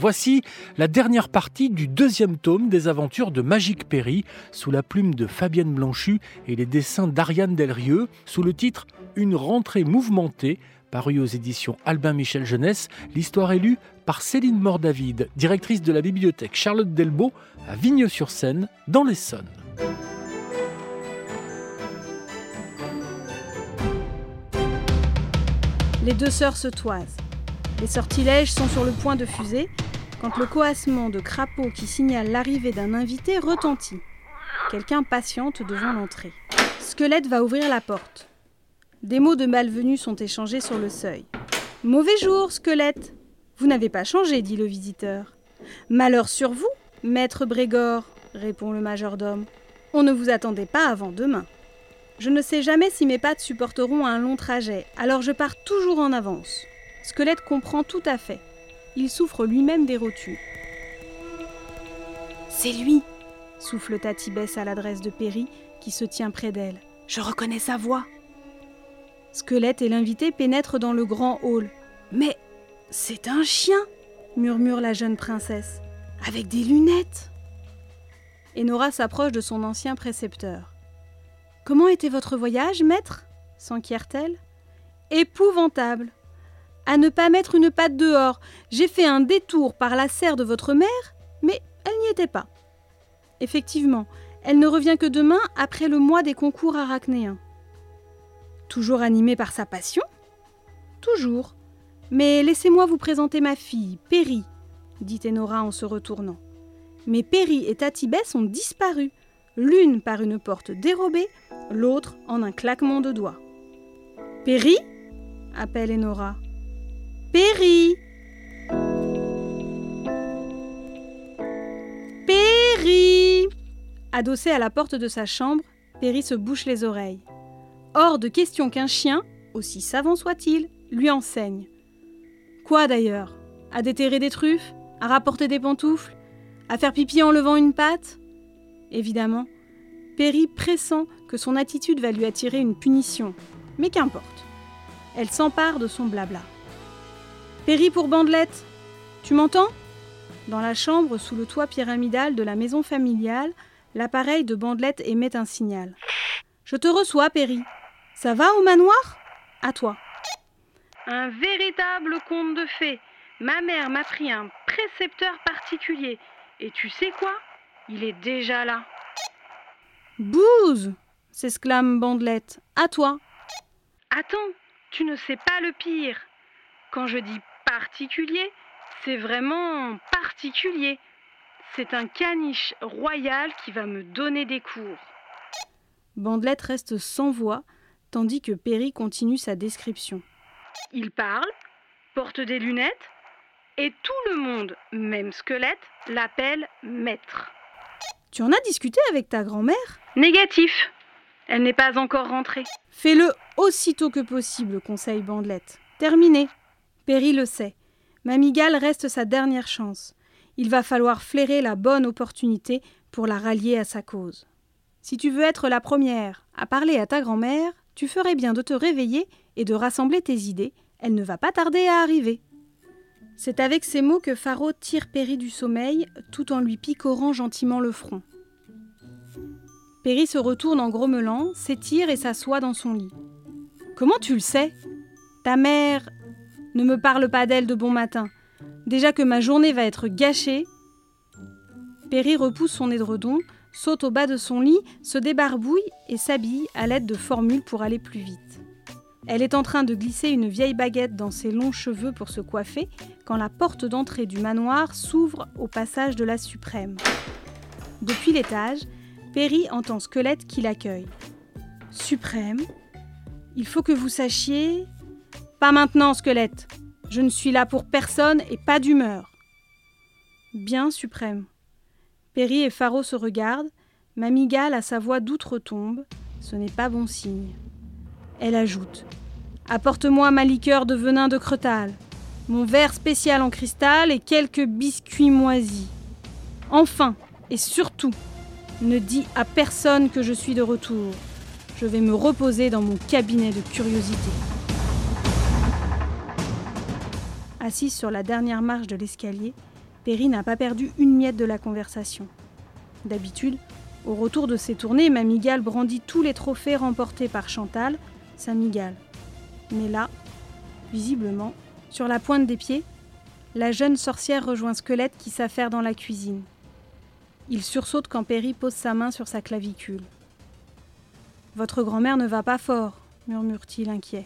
Voici la dernière partie du deuxième tome des aventures de Magique Perry, sous la plume de Fabienne Blanchu et les dessins d'Ariane Delrieux, sous le titre Une rentrée mouvementée, paru aux éditions Albin Michel Jeunesse. L'histoire est lue par Céline Mordavid, directrice de la bibliothèque Charlotte Delbo à Vigneux-sur-Seine, dans l'Essonne. Les deux sœurs se toisent. Les sortilèges sont sur le point de fuser quand le coassement de crapaud qui signale l'arrivée d'un invité retentit. Quelqu'un patiente devant l'entrée. Squelette va ouvrir la porte. Des mots de malvenue sont échangés sur le seuil. Mauvais jour, Squelette. Vous n'avez pas changé, dit le visiteur. Malheur sur vous, maître Brégor, répond le majordome. On ne vous attendait pas avant demain. Je ne sais jamais si mes pattes supporteront un long trajet, alors je pars toujours en avance. Squelette comprend tout à fait. Il souffre lui-même des rotules. C'est lui, souffle Tatibès à l'adresse de Perry, qui se tient près d'elle. Je reconnais sa voix. Squelette et l'invité pénètrent dans le grand hall. Mais c'est un chien, murmure la jeune princesse, avec des lunettes. Enora s'approche de son ancien précepteur. Comment était votre voyage, maître? s'enquiert-elle. Épouvantable, à ne pas mettre une patte dehors. J'ai fait un détour par la serre de votre mère, mais elle n'y était pas. Effectivement, elle ne revient que demain après le mois des concours arachnéens. Toujours animée par sa passion? Toujours. Mais laissez-moi vous présenter ma fille, Perry, dit Enora en se retournant. Mais Perry et Tatibès ont disparu, l'une par une porte dérobée, l'autre en un claquement de doigts. Perry? appelle Enora. Perry Perry Adossé à la porte de sa chambre, Perry se bouche les oreilles. Hors de question qu'un chien, aussi savant soit-il, lui enseigne. Quoi d'ailleurs? À déterrer des truffes? À rapporter des pantoufles? À faire pipi en levant une patte? Évidemment, Perry pressent que son attitude va lui attirer une punition. Mais qu'importe. Elle s'empare de son blabla. Péri pour Bandelette Tu m'entends? Dans la chambre, sous le toit pyramidal de la maison familiale, l'appareil de Bandelette émet un signal. Je te reçois, Péri. Ça va au manoir? À toi. Un véritable conte de fées. Ma mère m'a pris un précepteur particulier. Et tu sais quoi? Il est déjà là. Bouze s'exclame Bandelette. À toi. Attends, tu ne sais pas le pire. Quand je dis particulier, c'est vraiment particulier. C'est un caniche royal qui va me donner des cours. Bandelette reste sans voix, tandis que Perry continue sa description. Il parle, porte des lunettes, et tout le monde, même Squelette, l'appelle maître. Tu en as discuté avec ta grand-mère? Négatif. Elle n'est pas encore rentrée. Fais-le aussitôt que possible, conseille Bandelette. Terminé. Perry le sait. Mamigale reste sa dernière chance. Il va falloir flairer la bonne opportunité pour la rallier à sa cause. Si tu veux être la première à parler à ta grand-mère, tu ferais bien de te réveiller et de rassembler tes idées. Elle ne va pas tarder à arriver. C'est avec ces mots que Faro tire Perry du sommeil tout en lui picorant gentiment le front. Perry se retourne en grommelant, s'étire et s'assoit dans son lit. Comment tu le sais? Ta mère ne me parle pas d'elle de bon matin. Déjà que ma journée va être gâchée. Perry repousse son édredon, saute au bas de son lit, se débarbouille et s'habille à l'aide de formules pour aller plus vite. Elle est en train de glisser une vieille baguette dans ses longs cheveux pour se coiffer quand la porte d'entrée du manoir s'ouvre au passage de la suprême. Depuis l'étage, Perry entend Squelette qui l'accueille. Suprême, il faut que vous sachiez. Pas maintenant, squelette. Je ne suis là pour personne et pas d'humeur. Bien, suprême. Perry et Faro se regardent. Mamigale a sa voix d'outre-tombe. Ce n'est pas bon signe. Elle ajoute Apporte-moi ma liqueur de venin de cretal, mon verre spécial en cristal et quelques biscuits moisis. Enfin, et surtout, ne dis à personne que je suis de retour. Je vais me reposer dans mon cabinet de curiosité. Assise sur la dernière marche de l'escalier, Perry n'a pas perdu une miette de la conversation. D'habitude, au retour de ses tournées, Mamigale brandit tous les trophées remportés par Chantal, sa migale. Mais là, visiblement, sur la pointe des pieds, la jeune sorcière rejoint Squelette qui s'affaire dans la cuisine. Il sursaute quand Perry pose sa main sur sa clavicule. Votre grand-mère ne va pas fort, murmure-t-il inquiet.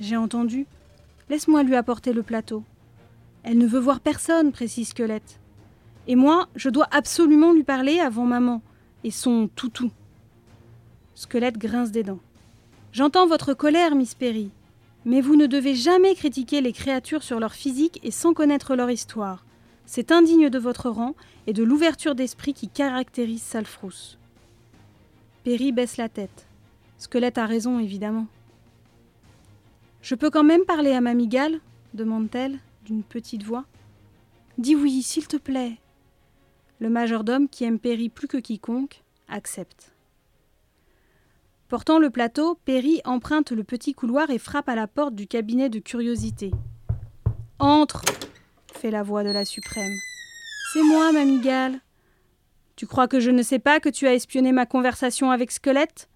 J'ai entendu. Laisse-moi lui apporter le plateau. Elle ne veut voir personne, précise Squelette. Et moi, je dois absolument lui parler avant maman et son toutou. Squelette grince des dents. J'entends votre colère, Miss Perry, mais vous ne devez jamais critiquer les créatures sur leur physique et sans connaître leur histoire. C'est indigne de votre rang et de l'ouverture d'esprit qui caractérise Salfrousse. Perry baisse la tête. Squelette a raison, évidemment. Je peux quand même parler à Mamie Gale demande-t-elle d'une petite voix. Dis oui, s'il te plaît. Le majordome, qui aime Perry plus que quiconque, accepte. Portant le plateau, Perry emprunte le petit couloir et frappe à la porte du cabinet de curiosité. Entre fait la voix de la suprême. C'est moi, mamie Gale. Tu crois que je ne sais pas que tu as espionné ma conversation avec Squelette?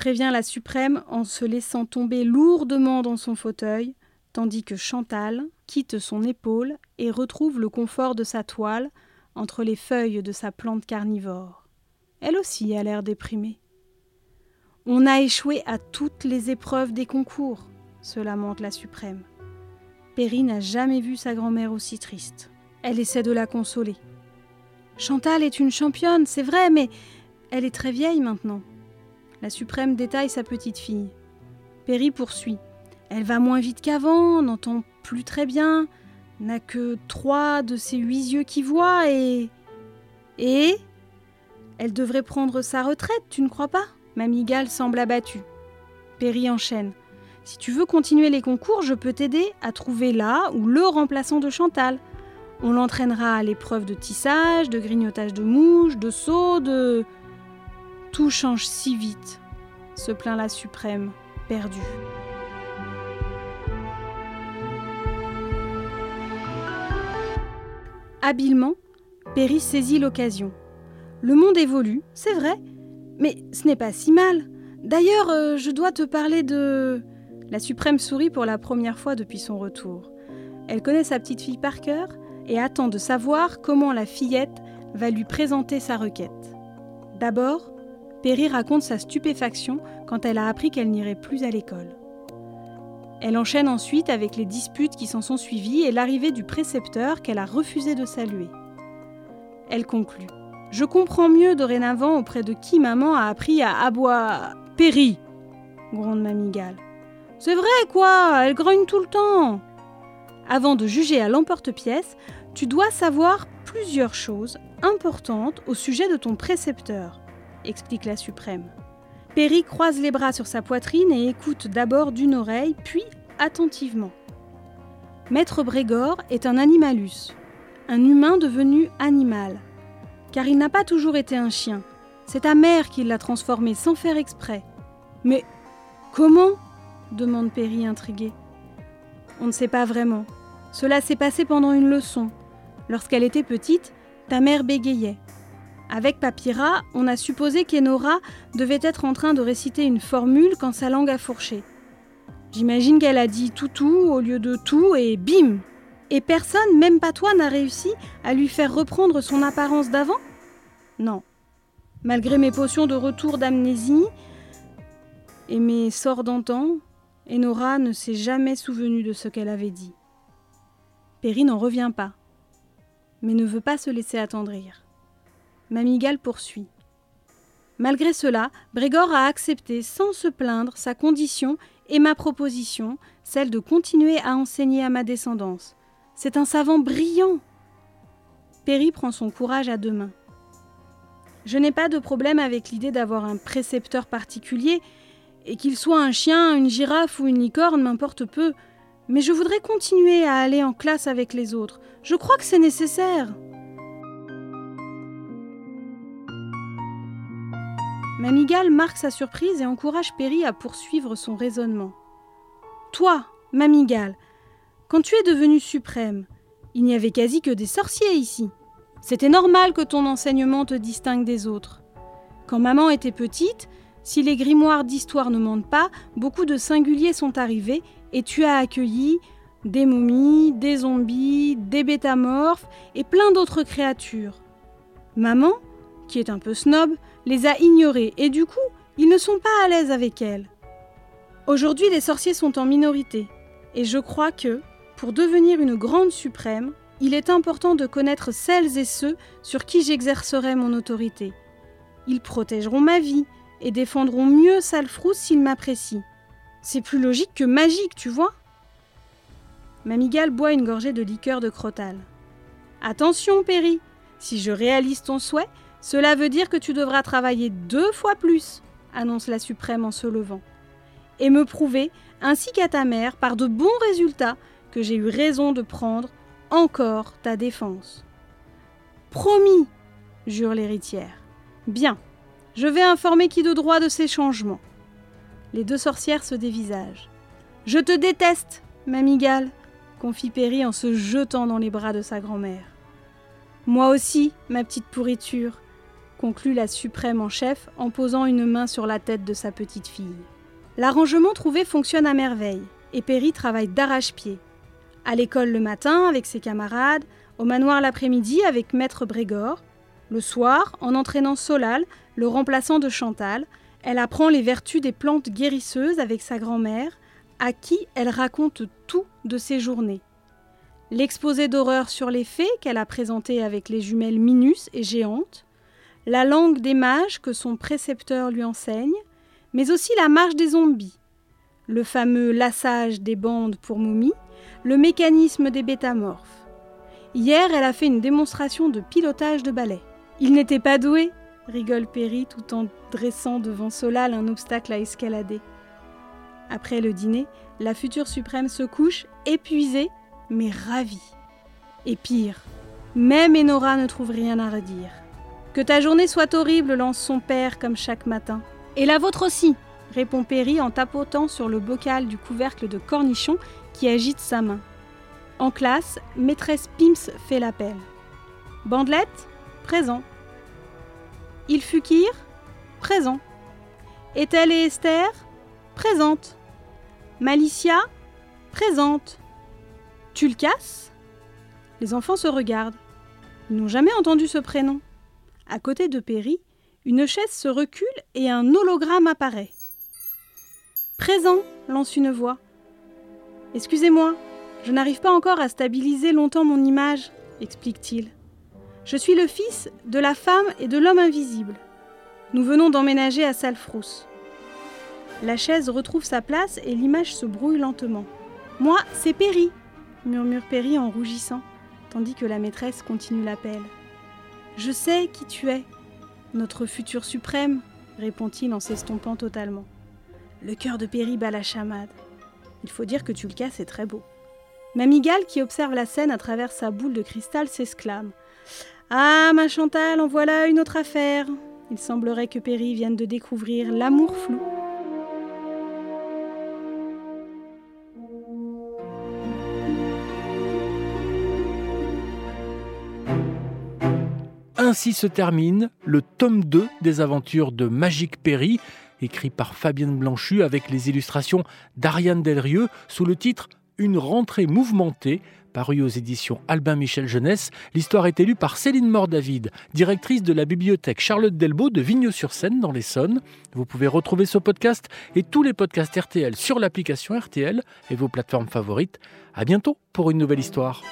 Prévient la suprême en se laissant tomber lourdement dans son fauteuil, tandis que Chantal quitte son épaule et retrouve le confort de sa toile entre les feuilles de sa plante carnivore. Elle aussi a l'air déprimée. On a échoué à toutes les épreuves des concours, se lamente la suprême. Perry n'a jamais vu sa grand-mère aussi triste. Elle essaie de la consoler. Chantal est une championne, c'est vrai, mais elle est très vieille maintenant. La suprême détaille sa petite fille. Perry poursuit. Elle va moins vite qu'avant, n'entend plus très bien, n'a que trois de ses huit yeux qui voient et. Et Elle devrait prendre sa retraite, tu ne crois pas? Mamie Gale semble abattue. Perry enchaîne. Si tu veux continuer les concours, je peux t'aider à trouver là ou le remplaçant de Chantal. On l'entraînera à l'épreuve de tissage, de grignotage de mouches, de saut, de. Tout change si vite, se plaint la suprême, perdue. Habilement, Perry saisit l'occasion. Le monde évolue, c'est vrai, mais ce n'est pas si mal. D'ailleurs, euh, je dois te parler de... La suprême sourit pour la première fois depuis son retour. Elle connaît sa petite fille par cœur et attend de savoir comment la fillette va lui présenter sa requête. D'abord, Perry raconte sa stupéfaction quand elle a appris qu'elle n'irait plus à l'école. Elle enchaîne ensuite avec les disputes qui s'en sont suivies et l'arrivée du précepteur qu'elle a refusé de saluer. Elle conclut. Je comprends mieux dorénavant auprès de qui maman a appris à aboyer. Péri gronde Mamie. C'est vrai, quoi Elle grogne tout le temps Avant de juger à l'emporte-pièce, tu dois savoir plusieurs choses importantes au sujet de ton précepteur, explique la suprême. Perry croise les bras sur sa poitrine et écoute d'abord d'une oreille, puis attentivement. Maître Brégor est un animalus, un humain devenu animal. Car il n'a pas toujours été un chien. C'est ta mère qui l'a transformé sans faire exprès. Mais comment? demande Perry intrigué. On ne sait pas vraiment. Cela s'est passé pendant une leçon. Lorsqu'elle était petite, ta mère bégayait. Avec Papyra, on a supposé qu'Enora devait être en train de réciter une formule quand sa langue a fourché. J'imagine qu'elle a dit toutou au lieu de tout et bim Et personne, même pas toi, n'a réussi à lui faire reprendre son apparence d'avant? Non. Malgré mes potions de retour d'amnésie et mes sorts d'antan, Enora ne s'est jamais souvenue de ce qu'elle avait dit. Perry n'en revient pas, mais ne veut pas se laisser attendrir. Mamigal poursuit. Malgré cela, Brégor a accepté sans se plaindre sa condition et ma proposition, celle de continuer à enseigner à ma descendance. C'est un savant brillant. Perry prend son courage à deux mains. Je n'ai pas de problème avec l'idée d'avoir un précepteur particulier, et qu'il soit un chien, une girafe ou une licorne, m'importe peu, mais je voudrais continuer à aller en classe avec les autres. Je crois que c'est nécessaire. Mamigale marque sa surprise et encourage Perry à poursuivre son raisonnement. Toi, Mamigale, quand tu es devenue suprême, Il n'y avait quasi que des sorciers ici. C'était normal que ton enseignement te distingue des autres. Quand maman était petite, si les grimoires d'histoire ne mentent pas, beaucoup de singuliers sont arrivés et tu as accueilli des momies, des zombies, des bétamorphes et plein d'autres créatures. Maman, qui est un peu snob, les a ignorés et du coup, ils ne sont pas à l'aise avec elle. Aujourd'hui, les sorciers sont en minorité et je crois que, pour devenir une grande suprême, il est important de connaître celles et ceux sur qui j'exercerai mon autorité. Ils protégeront ma vie et défendront mieux Salfrous s'ils m'apprécient. C'est plus logique que magique, tu vois Mamigale boit une gorgée de liqueur de crotal. Attention, Perry, si je réalise ton souhait, cela veut dire que tu devras travailler deux fois plus, annonce la suprême en se levant, et me prouver, ainsi qu'à ta mère, par de bons résultats, que j'ai eu raison de prendre encore ta défense. Promis, jure l'héritière. Bien, je vais informer qui de droit de ces changements. Les deux sorcières se dévisagent. Je te déteste, mamigale, confie Perry en se jetant dans les bras de sa grand-mère. Moi aussi, ma petite pourriture, conclut la suprême en chef en posant une main sur la tête de sa petite fille. L'arrangement trouvé fonctionne à merveille, et Perry travaille d'arrache-pied. À l'école le matin avec ses camarades, au manoir l'après-midi avec maître Brégor. Le soir, en entraînant Solal, le remplaçant de Chantal, elle apprend les vertus des plantes guérisseuses avec sa grand-mère, à qui elle raconte tout de ses journées. L'exposé d'horreur sur les fées qu'elle a présenté avec les jumelles Minus et Géantes, la langue des mages que son précepteur lui enseigne, mais aussi la marche des zombies, le fameux lassage des bandes pour momies, le mécanisme des bétamorphes. Hier, elle a fait une démonstration de pilotage de balai. Il n'était pas doué, rigole Perry tout en dressant devant Solal un obstacle à escalader. Après le dîner, la future suprême se couche, épuisée, mais ravie. Et pire, même Enora ne trouve rien à redire. Que ta journée soit horrible, lance son père comme chaque matin. Et la vôtre aussi, répond Perry en tapotant sur le bocal du couvercle de cornichon qui agite sa main. En classe, maîtresse Pimps fait l'appel. Bandelette Présent. Il Fukir Présent. Ethel et Esther Présente. Malicia Présente. Tulkas? Les enfants se regardent. Ils n'ont jamais entendu ce prénom. À côté de Perry, une chaise se recule et un hologramme apparaît. Présent lance une voix. Excusez-moi, je n'arrive pas encore à stabiliser longtemps mon image, explique-t-il. Je suis le fils de la femme et de l'homme invisible. Nous venons d'emménager à Salfrous. La chaise retrouve sa place et l'image se brouille lentement. Moi, c'est Perry, murmure Perry en rougissant, tandis que la maîtresse continue l'appel. Je sais qui tu es, notre futur suprême, répond-il en s'estompant totalement. Le cœur de Perry bat la chamade. Il faut dire que tu le casses, c'est très beau. Mamigale, qui observe la scène à travers sa boule de cristal, s'exclame. Ah, ma Chantal, en voilà une autre affaire. Il semblerait que Perry vienne de découvrir l'amour flou. Ainsi se termine le tome 2 des aventures de Magique Perry, écrit par Fabienne Blanchu avec les illustrations d'Ariane Delrieux sous le titre Une rentrée mouvementée paru aux éditions Albin Michel Jeunesse. L'histoire est élue par Céline Mort-David, directrice de la bibliothèque Charlotte Delbo de Vigneux-sur-Seine dans l'Essonne. Vous pouvez retrouver ce podcast et tous les podcasts RTL sur l'application RTL et vos plateformes favorites. À bientôt pour une nouvelle histoire.